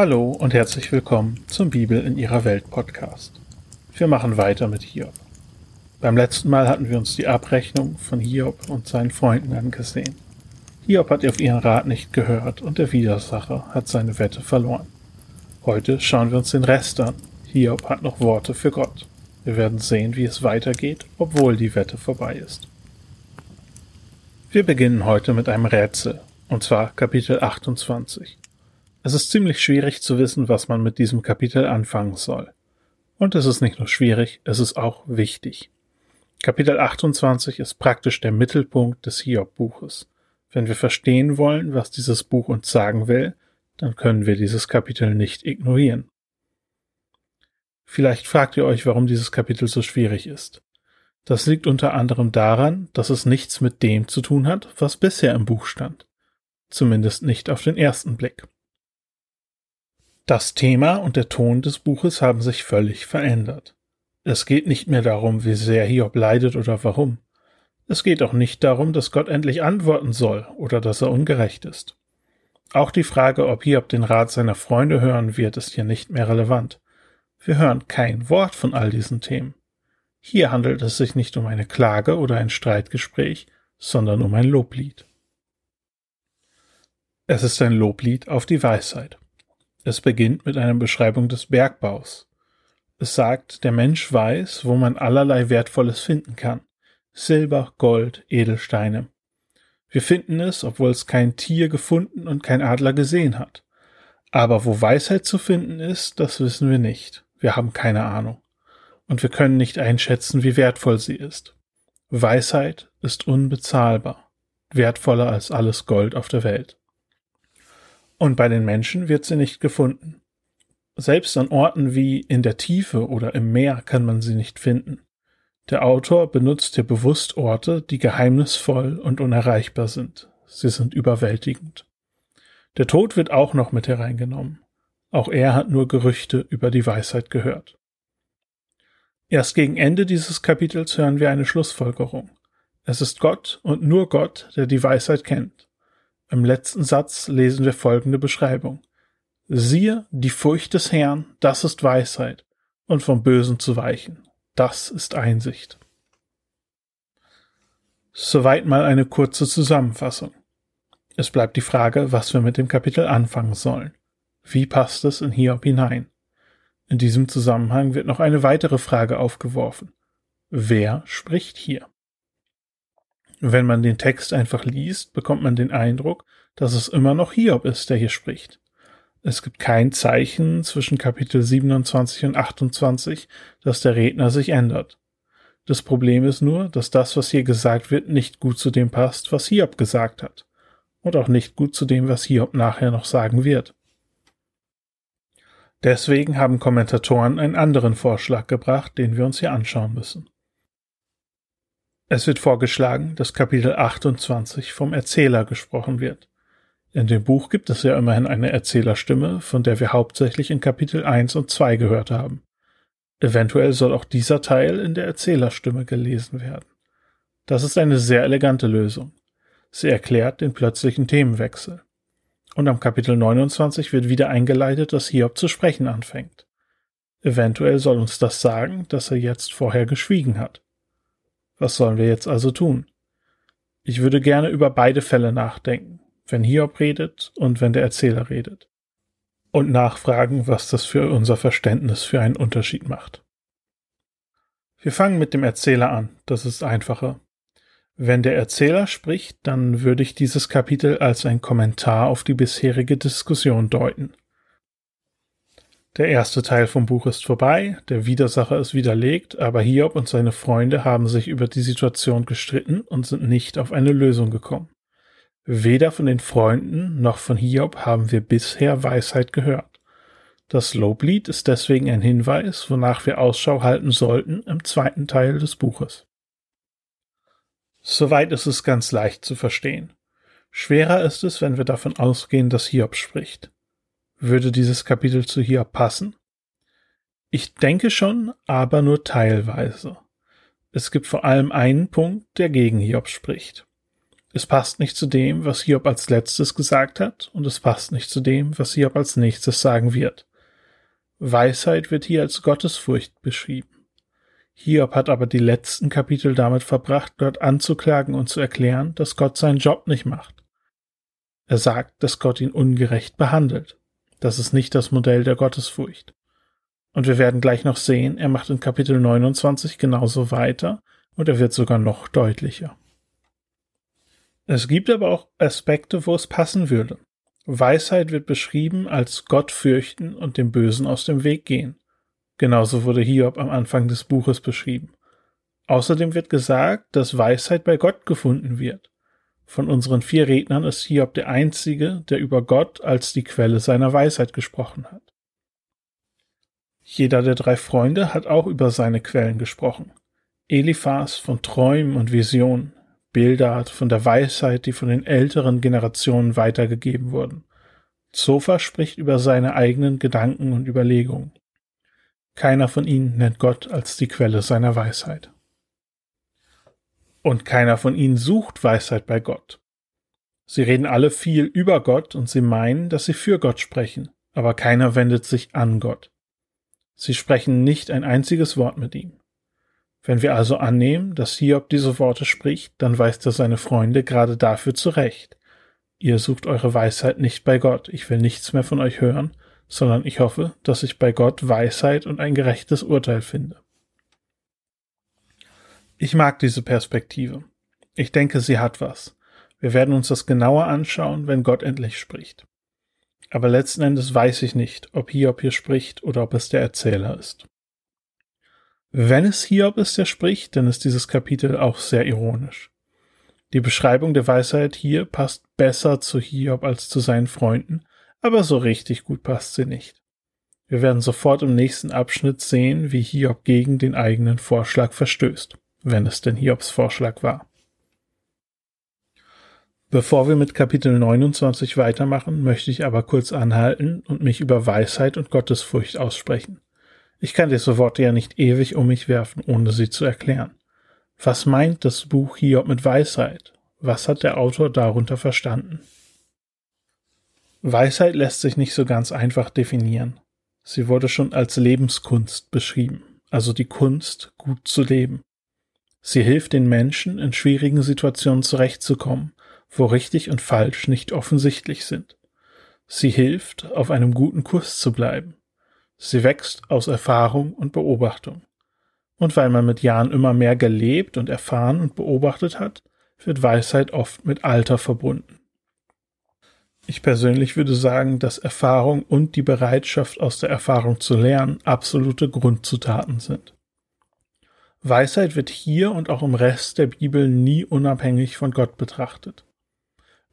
Hallo und herzlich willkommen zum Bibel in ihrer Welt Podcast. Wir machen weiter mit Hiob. Beim letzten Mal hatten wir uns die Abrechnung von Hiob und seinen Freunden angesehen. Hiob hat auf ihren Rat nicht gehört und der Widersacher hat seine Wette verloren. Heute schauen wir uns den Rest an. Hiob hat noch Worte für Gott. Wir werden sehen, wie es weitergeht, obwohl die Wette vorbei ist. Wir beginnen heute mit einem Rätsel, und zwar Kapitel 28. Es ist ziemlich schwierig zu wissen, was man mit diesem Kapitel anfangen soll. Und es ist nicht nur schwierig, es ist auch wichtig. Kapitel 28 ist praktisch der Mittelpunkt des Hiob-Buches. Wenn wir verstehen wollen, was dieses Buch uns sagen will, dann können wir dieses Kapitel nicht ignorieren. Vielleicht fragt ihr euch, warum dieses Kapitel so schwierig ist. Das liegt unter anderem daran, dass es nichts mit dem zu tun hat, was bisher im Buch stand. Zumindest nicht auf den ersten Blick. Das Thema und der Ton des Buches haben sich völlig verändert. Es geht nicht mehr darum, wie sehr Hiob leidet oder warum. Es geht auch nicht darum, dass Gott endlich antworten soll oder dass er ungerecht ist. Auch die Frage, ob Hiob den Rat seiner Freunde hören wird, ist hier nicht mehr relevant. Wir hören kein Wort von all diesen Themen. Hier handelt es sich nicht um eine Klage oder ein Streitgespräch, sondern um ein Loblied. Es ist ein Loblied auf die Weisheit. Es beginnt mit einer Beschreibung des Bergbaus. Es sagt, der Mensch weiß, wo man allerlei Wertvolles finden kann. Silber, Gold, Edelsteine. Wir finden es, obwohl es kein Tier gefunden und kein Adler gesehen hat. Aber wo Weisheit zu finden ist, das wissen wir nicht. Wir haben keine Ahnung. Und wir können nicht einschätzen, wie wertvoll sie ist. Weisheit ist unbezahlbar, wertvoller als alles Gold auf der Welt. Und bei den Menschen wird sie nicht gefunden. Selbst an Orten wie in der Tiefe oder im Meer kann man sie nicht finden. Der Autor benutzt hier bewusst Orte, die geheimnisvoll und unerreichbar sind. Sie sind überwältigend. Der Tod wird auch noch mit hereingenommen. Auch er hat nur Gerüchte über die Weisheit gehört. Erst gegen Ende dieses Kapitels hören wir eine Schlussfolgerung. Es ist Gott und nur Gott, der die Weisheit kennt. Im letzten Satz lesen wir folgende Beschreibung. Siehe, die Furcht des Herrn, das ist Weisheit, und vom Bösen zu weichen, das ist Einsicht. Soweit mal eine kurze Zusammenfassung. Es bleibt die Frage, was wir mit dem Kapitel anfangen sollen. Wie passt es in Hiob hinein? In diesem Zusammenhang wird noch eine weitere Frage aufgeworfen. Wer spricht hier? Wenn man den Text einfach liest, bekommt man den Eindruck, dass es immer noch Hiob ist, der hier spricht. Es gibt kein Zeichen zwischen Kapitel 27 und 28, dass der Redner sich ändert. Das Problem ist nur, dass das, was hier gesagt wird, nicht gut zu dem passt, was Hiob gesagt hat. Und auch nicht gut zu dem, was Hiob nachher noch sagen wird. Deswegen haben Kommentatoren einen anderen Vorschlag gebracht, den wir uns hier anschauen müssen. Es wird vorgeschlagen, dass Kapitel 28 vom Erzähler gesprochen wird. In dem Buch gibt es ja immerhin eine Erzählerstimme, von der wir hauptsächlich in Kapitel 1 und 2 gehört haben. Eventuell soll auch dieser Teil in der Erzählerstimme gelesen werden. Das ist eine sehr elegante Lösung. Sie erklärt den plötzlichen Themenwechsel. Und am Kapitel 29 wird wieder eingeleitet, dass Hiob zu sprechen anfängt. Eventuell soll uns das sagen, dass er jetzt vorher geschwiegen hat. Was sollen wir jetzt also tun? Ich würde gerne über beide Fälle nachdenken, wenn Hiob redet und wenn der Erzähler redet. Und nachfragen, was das für unser Verständnis für einen Unterschied macht. Wir fangen mit dem Erzähler an, das ist einfacher. Wenn der Erzähler spricht, dann würde ich dieses Kapitel als ein Kommentar auf die bisherige Diskussion deuten. Der erste Teil vom Buch ist vorbei, der Widersacher ist widerlegt, aber Hiob und seine Freunde haben sich über die Situation gestritten und sind nicht auf eine Lösung gekommen. Weder von den Freunden noch von Hiob haben wir bisher Weisheit gehört. Das Loblied ist deswegen ein Hinweis, wonach wir Ausschau halten sollten im zweiten Teil des Buches. Soweit ist es ganz leicht zu verstehen. Schwerer ist es, wenn wir davon ausgehen, dass Hiob spricht. Würde dieses Kapitel zu hier passen? Ich denke schon, aber nur teilweise. Es gibt vor allem einen Punkt, der gegen Hiob spricht. Es passt nicht zu dem, was Hiob als letztes gesagt hat, und es passt nicht zu dem, was Hiob als nächstes sagen wird. Weisheit wird hier als Gottesfurcht beschrieben. Hiob hat aber die letzten Kapitel damit verbracht, Gott anzuklagen und zu erklären, dass Gott seinen Job nicht macht. Er sagt, dass Gott ihn ungerecht behandelt. Das ist nicht das Modell der Gottesfurcht. Und wir werden gleich noch sehen, er macht in Kapitel 29 genauso weiter und er wird sogar noch deutlicher. Es gibt aber auch Aspekte, wo es passen würde. Weisheit wird beschrieben als Gott fürchten und dem Bösen aus dem Weg gehen. Genauso wurde Hiob am Anfang des Buches beschrieben. Außerdem wird gesagt, dass Weisheit bei Gott gefunden wird. Von unseren vier Rednern ist Hiob der einzige, der über Gott als die Quelle seiner Weisheit gesprochen hat. Jeder der drei Freunde hat auch über seine Quellen gesprochen. Eliphas von Träumen und Visionen, Bildart von der Weisheit, die von den älteren Generationen weitergegeben wurden. Zophar spricht über seine eigenen Gedanken und Überlegungen. Keiner von ihnen nennt Gott als die Quelle seiner Weisheit. Und keiner von ihnen sucht Weisheit bei Gott. Sie reden alle viel über Gott und sie meinen, dass sie für Gott sprechen, aber keiner wendet sich an Gott. Sie sprechen nicht ein einziges Wort mit ihm. Wenn wir also annehmen, dass Hiob diese Worte spricht, dann weist er seine Freunde gerade dafür zurecht. Ihr sucht eure Weisheit nicht bei Gott, ich will nichts mehr von euch hören, sondern ich hoffe, dass ich bei Gott Weisheit und ein gerechtes Urteil finde. Ich mag diese Perspektive. Ich denke, sie hat was. Wir werden uns das genauer anschauen, wenn Gott endlich spricht. Aber letzten Endes weiß ich nicht, ob Hiob hier spricht oder ob es der Erzähler ist. Wenn es Hiob ist, der spricht, dann ist dieses Kapitel auch sehr ironisch. Die Beschreibung der Weisheit hier passt besser zu Hiob als zu seinen Freunden, aber so richtig gut passt sie nicht. Wir werden sofort im nächsten Abschnitt sehen, wie Hiob gegen den eigenen Vorschlag verstößt, wenn es denn Hiobs Vorschlag war. Bevor wir mit Kapitel 29 weitermachen, möchte ich aber kurz anhalten und mich über Weisheit und Gottesfurcht aussprechen. Ich kann diese Worte ja nicht ewig um mich werfen, ohne sie zu erklären. Was meint das Buch Hiob mit Weisheit? Was hat der Autor darunter verstanden? Weisheit lässt sich nicht so ganz einfach definieren. Sie wurde schon als Lebenskunst beschrieben, also die Kunst, gut zu leben. Sie hilft den Menschen, in schwierigen Situationen zurechtzukommen, wo richtig und falsch nicht offensichtlich sind. Sie hilft, auf einem guten Kurs zu bleiben. Sie wächst aus Erfahrung und Beobachtung. Und weil man mit Jahren immer mehr gelebt und erfahren und beobachtet hat, wird Weisheit oft mit Alter verbunden. Ich persönlich würde sagen, dass Erfahrung und die Bereitschaft aus der Erfahrung zu lernen absolute Grundzutaten sind. Weisheit wird hier und auch im Rest der Bibel nie unabhängig von Gott betrachtet.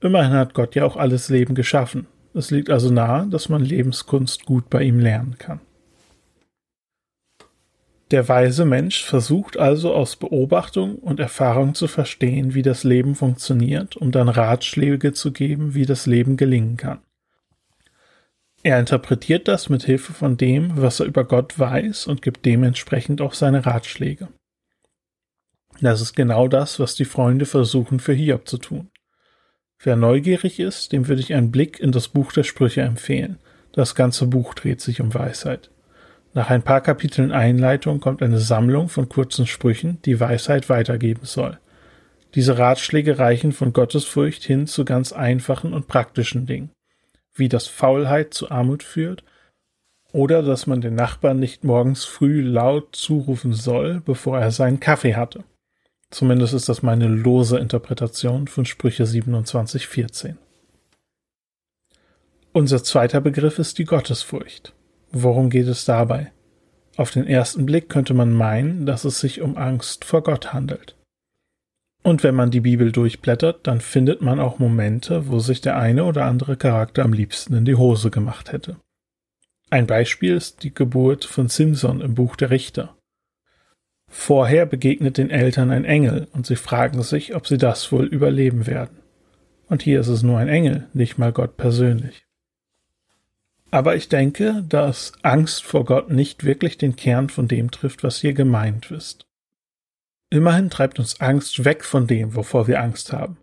Immerhin hat Gott ja auch alles Leben geschaffen. Es liegt also nahe, dass man Lebenskunst gut bei ihm lernen kann. Der weise Mensch versucht also aus Beobachtung und Erfahrung zu verstehen, wie das Leben funktioniert, um dann Ratschläge zu geben, wie das Leben gelingen kann. Er interpretiert das mit Hilfe von dem, was er über Gott weiß und gibt dementsprechend auch seine Ratschläge. Das ist genau das, was die Freunde versuchen für Hiob zu tun. Wer neugierig ist, dem würde ich einen Blick in das Buch der Sprüche empfehlen. Das ganze Buch dreht sich um Weisheit. Nach ein paar Kapiteln Einleitung kommt eine Sammlung von kurzen Sprüchen, die Weisheit weitergeben soll. Diese Ratschläge reichen von Gottesfurcht hin zu ganz einfachen und praktischen Dingen, wie dass Faulheit zu Armut führt oder dass man den Nachbarn nicht morgens früh laut zurufen soll, bevor er seinen Kaffee hatte. Zumindest ist das meine lose Interpretation von Sprüche 27,14. Unser zweiter Begriff ist die Gottesfurcht. Worum geht es dabei? Auf den ersten Blick könnte man meinen, dass es sich um Angst vor Gott handelt. Und wenn man die Bibel durchblättert, dann findet man auch Momente, wo sich der eine oder andere Charakter am liebsten in die Hose gemacht hätte. Ein Beispiel ist die Geburt von Simson im Buch der Richter. Vorher begegnet den Eltern ein Engel und sie fragen sich, ob sie das wohl überleben werden. Und hier ist es nur ein Engel, nicht mal Gott persönlich. Aber ich denke, dass Angst vor Gott nicht wirklich den Kern von dem trifft, was hier gemeint ist. Immerhin treibt uns Angst weg von dem, wovor wir Angst haben.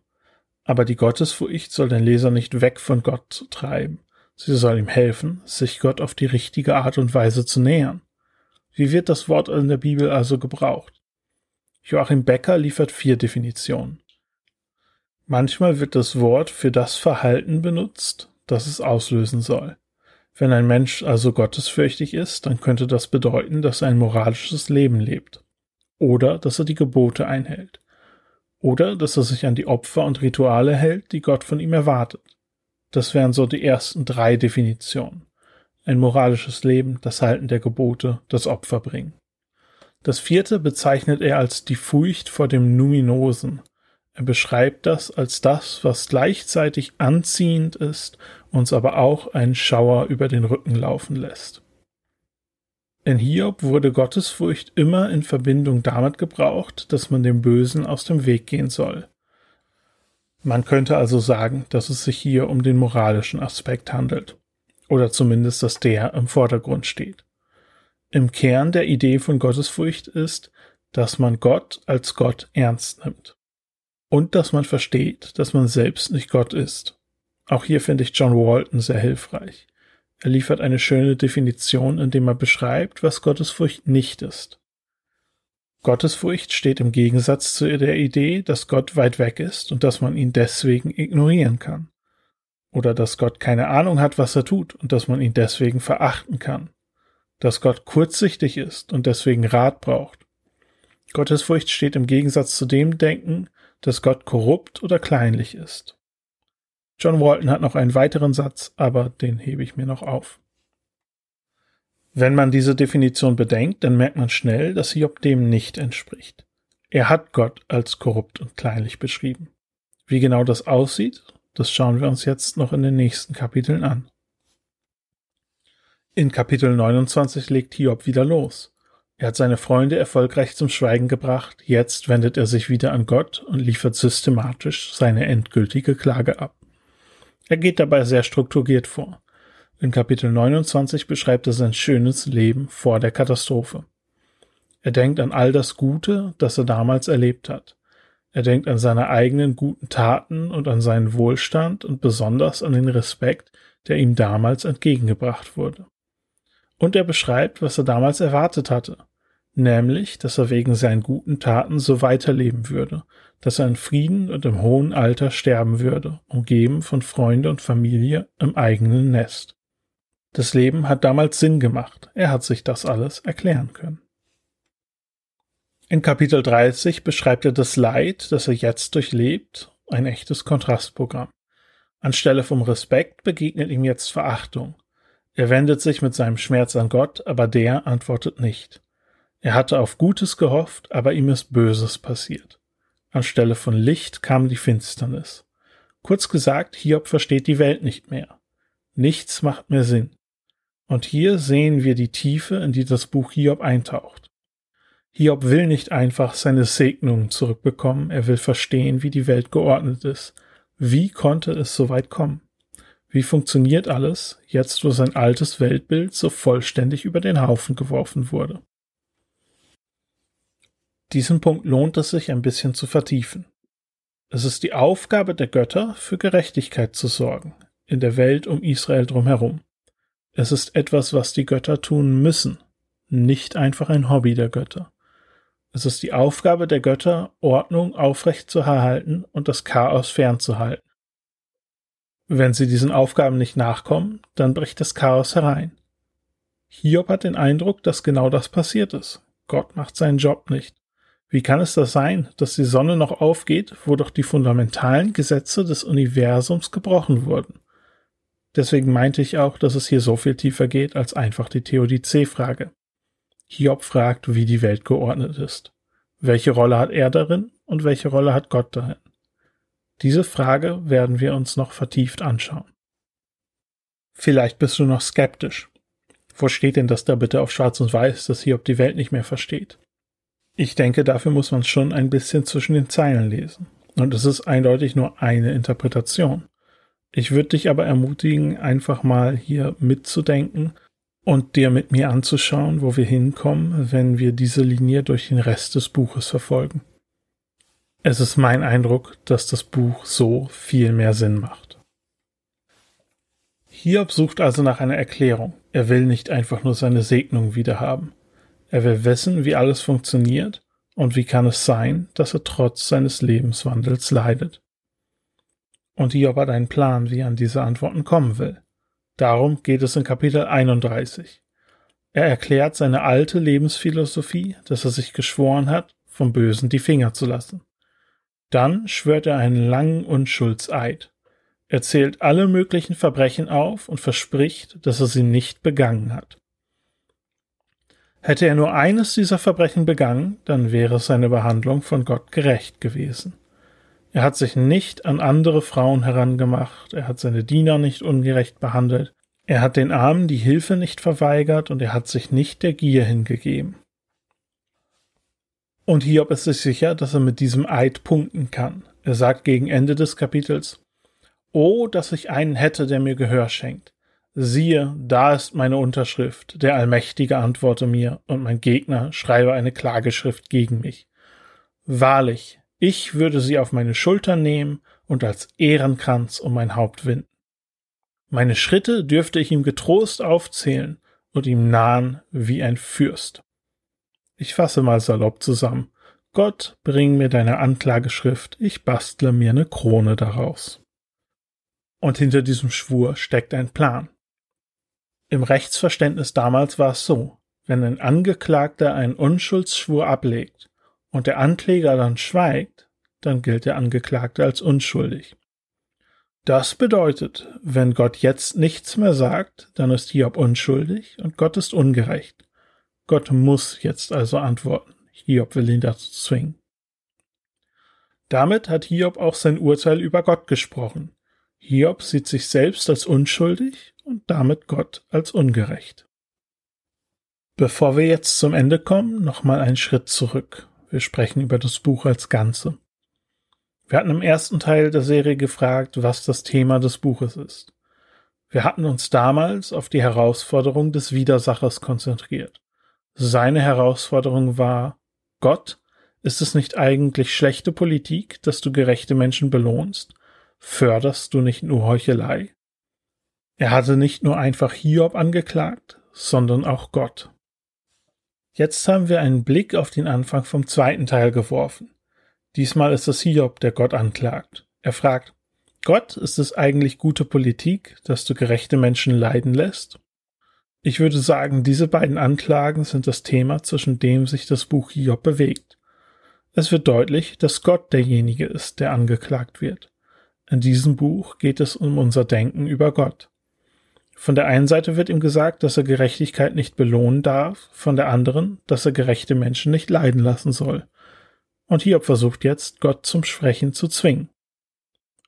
Aber die Gottesfurcht soll den Leser nicht weg von Gott treiben. Sie soll ihm helfen, sich Gott auf die richtige Art und Weise zu nähern. Wie wird das Wort in der Bibel also gebraucht? Joachim Becker liefert vier Definitionen. Manchmal wird das Wort für das Verhalten benutzt, das es auslösen soll. Wenn ein Mensch also gottesfürchtig ist, dann könnte das bedeuten, dass er ein moralisches Leben lebt. Oder dass er die Gebote einhält. Oder dass er sich an die Opfer und Rituale hält, die Gott von ihm erwartet. Das wären so die ersten drei Definitionen. Ein moralisches Leben, das Halten der Gebote, das Opfer bringen. Das vierte bezeichnet er als die Furcht vor dem Numinosen. Er beschreibt das als das, was gleichzeitig anziehend ist, uns aber auch einen Schauer über den Rücken laufen lässt. In Hiob wurde Gottesfurcht immer in Verbindung damit gebraucht, dass man dem Bösen aus dem Weg gehen soll. Man könnte also sagen, dass es sich hier um den moralischen Aspekt handelt. Oder zumindest, dass der im Vordergrund steht. Im Kern der Idee von Gottesfurcht ist, dass man Gott als Gott ernst nimmt. Und dass man versteht, dass man selbst nicht Gott ist. Auch hier finde ich John Walton sehr hilfreich. Er liefert eine schöne Definition, indem er beschreibt, was Gottesfurcht nicht ist. Gottesfurcht steht im Gegensatz zu der Idee, dass Gott weit weg ist und dass man ihn deswegen ignorieren kann. Oder dass Gott keine Ahnung hat, was er tut und dass man ihn deswegen verachten kann. Dass Gott kurzsichtig ist und deswegen Rat braucht. Gottesfurcht steht im Gegensatz zu dem Denken, dass Gott korrupt oder kleinlich ist. John Walton hat noch einen weiteren Satz, aber den hebe ich mir noch auf. Wenn man diese Definition bedenkt, dann merkt man schnell, dass Job dem nicht entspricht. Er hat Gott als korrupt und kleinlich beschrieben. Wie genau das aussieht, das schauen wir uns jetzt noch in den nächsten Kapiteln an. In Kapitel 29 legt Hiob wieder los. Er hat seine Freunde erfolgreich zum Schweigen gebracht, jetzt wendet er sich wieder an Gott und liefert systematisch seine endgültige Klage ab. Er geht dabei sehr strukturiert vor. In Kapitel 29 beschreibt er sein schönes Leben vor der Katastrophe. Er denkt an all das Gute, das er damals erlebt hat. Er denkt an seine eigenen guten Taten und an seinen Wohlstand und besonders an den Respekt, der ihm damals entgegengebracht wurde. Und er beschreibt, was er damals erwartet hatte, nämlich, dass er wegen seinen guten Taten so weiterleben würde dass er in Frieden und im hohen Alter sterben würde, umgeben von Freunde und Familie im eigenen Nest. Das Leben hat damals Sinn gemacht, er hat sich das alles erklären können. In Kapitel 30 beschreibt er das Leid, das er jetzt durchlebt, ein echtes Kontrastprogramm. Anstelle vom Respekt begegnet ihm jetzt Verachtung. Er wendet sich mit seinem Schmerz an Gott, aber der antwortet nicht. Er hatte auf Gutes gehofft, aber ihm ist Böses passiert. Anstelle von Licht kam die Finsternis. Kurz gesagt, Hiob versteht die Welt nicht mehr. Nichts macht mehr Sinn. Und hier sehen wir die Tiefe, in die das Buch Hiob eintaucht. Hiob will nicht einfach seine Segnungen zurückbekommen, er will verstehen, wie die Welt geordnet ist. Wie konnte es so weit kommen? Wie funktioniert alles, jetzt wo sein altes Weltbild so vollständig über den Haufen geworfen wurde? Diesen Punkt lohnt es sich ein bisschen zu vertiefen. Es ist die Aufgabe der Götter, für Gerechtigkeit zu sorgen, in der Welt um Israel drumherum. Es ist etwas, was die Götter tun müssen, nicht einfach ein Hobby der Götter. Es ist die Aufgabe der Götter, Ordnung aufrecht zu erhalten und das Chaos fernzuhalten. Wenn sie diesen Aufgaben nicht nachkommen, dann bricht das Chaos herein. Hiob hat den Eindruck, dass genau das passiert ist. Gott macht seinen Job nicht. Wie kann es das sein, dass die Sonne noch aufgeht, wo doch die fundamentalen Gesetze des Universums gebrochen wurden? Deswegen meinte ich auch, dass es hier so viel tiefer geht als einfach die Theodizee-Frage. Hiob fragt, wie die Welt geordnet ist. Welche Rolle hat er darin und welche Rolle hat Gott darin? Diese Frage werden wir uns noch vertieft anschauen. Vielleicht bist du noch skeptisch. Wo steht denn das da bitte auf Schwarz und Weiß, dass Hiob die Welt nicht mehr versteht? Ich denke, dafür muss man schon ein bisschen zwischen den Zeilen lesen. Und es ist eindeutig nur eine Interpretation. Ich würde dich aber ermutigen, einfach mal hier mitzudenken und dir mit mir anzuschauen, wo wir hinkommen, wenn wir diese Linie durch den Rest des Buches verfolgen. Es ist mein Eindruck, dass das Buch so viel mehr Sinn macht. Hiob sucht also nach einer Erklärung. Er will nicht einfach nur seine Segnung wiederhaben. Er will wissen, wie alles funktioniert und wie kann es sein, dass er trotz seines Lebenswandels leidet. Und Hiob hat einen Plan, wie er an diese Antworten kommen will. Darum geht es in Kapitel 31. Er erklärt seine alte Lebensphilosophie, dass er sich geschworen hat, vom Bösen die Finger zu lassen. Dann schwört er einen langen Unschuldseid. Er zählt alle möglichen Verbrechen auf und verspricht, dass er sie nicht begangen hat. Hätte er nur eines dieser Verbrechen begangen, dann wäre seine Behandlung von Gott gerecht gewesen. Er hat sich nicht an andere Frauen herangemacht, er hat seine Diener nicht ungerecht behandelt, er hat den Armen die Hilfe nicht verweigert und er hat sich nicht der Gier hingegeben. Und Hiob ist sich sicher, dass er mit diesem Eid punkten kann. Er sagt gegen Ende des Kapitels, Oh, dass ich einen hätte, der mir Gehör schenkt. Siehe, da ist meine Unterschrift, der Allmächtige antworte mir, und mein Gegner schreibe eine Klageschrift gegen mich. Wahrlich, ich würde sie auf meine Schultern nehmen und als Ehrenkranz um mein Haupt winden. Meine Schritte dürfte ich ihm getrost aufzählen und ihm nahen wie ein Fürst. Ich fasse mal salopp zusammen. Gott, bring mir deine Anklageschrift, ich bastle mir eine Krone daraus. Und hinter diesem Schwur steckt ein Plan. Im Rechtsverständnis damals war es so, wenn ein Angeklagter einen Unschuldsschwur ablegt und der Ankläger dann schweigt, dann gilt der Angeklagte als unschuldig. Das bedeutet, wenn Gott jetzt nichts mehr sagt, dann ist Hiob unschuldig und Gott ist ungerecht. Gott muss jetzt also antworten. Hiob will ihn dazu zwingen. Damit hat Hiob auch sein Urteil über Gott gesprochen. Hiob sieht sich selbst als unschuldig und damit Gott als ungerecht. Bevor wir jetzt zum Ende kommen, nochmal einen Schritt zurück. Wir sprechen über das Buch als Ganze. Wir hatten im ersten Teil der Serie gefragt, was das Thema des Buches ist. Wir hatten uns damals auf die Herausforderung des Widersachers konzentriert. Seine Herausforderung war, Gott, ist es nicht eigentlich schlechte Politik, dass du gerechte Menschen belohnst? Förderst du nicht nur Heuchelei? Er hatte nicht nur einfach Hiob angeklagt, sondern auch Gott. Jetzt haben wir einen Blick auf den Anfang vom zweiten Teil geworfen. Diesmal ist es Hiob, der Gott anklagt. Er fragt, Gott, ist es eigentlich gute Politik, dass du gerechte Menschen leiden lässt? Ich würde sagen, diese beiden Anklagen sind das Thema, zwischen dem sich das Buch Hiob bewegt. Es wird deutlich, dass Gott derjenige ist, der angeklagt wird. In diesem Buch geht es um unser Denken über Gott. Von der einen Seite wird ihm gesagt, dass er Gerechtigkeit nicht belohnen darf, von der anderen, dass er gerechte Menschen nicht leiden lassen soll. Und Hiob versucht jetzt, Gott zum Sprechen zu zwingen.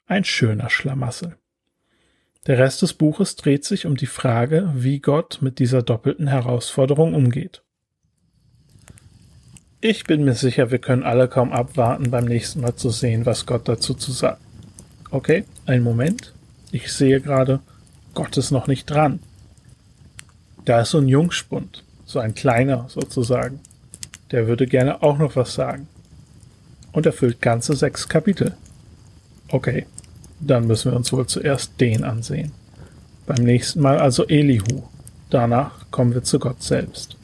Ein schöner Schlamassel. Der Rest des Buches dreht sich um die Frage, wie Gott mit dieser doppelten Herausforderung umgeht. Ich bin mir sicher, wir können alle kaum abwarten, beim nächsten Mal zu sehen, was Gott dazu zu sagen. Okay, einen Moment. Ich sehe gerade, Gott ist noch nicht dran. Da ist so ein Jungspund, so ein kleiner sozusagen. Der würde gerne auch noch was sagen. Und erfüllt ganze sechs Kapitel. Okay, dann müssen wir uns wohl zuerst den ansehen. Beim nächsten Mal also Elihu. Danach kommen wir zu Gott selbst.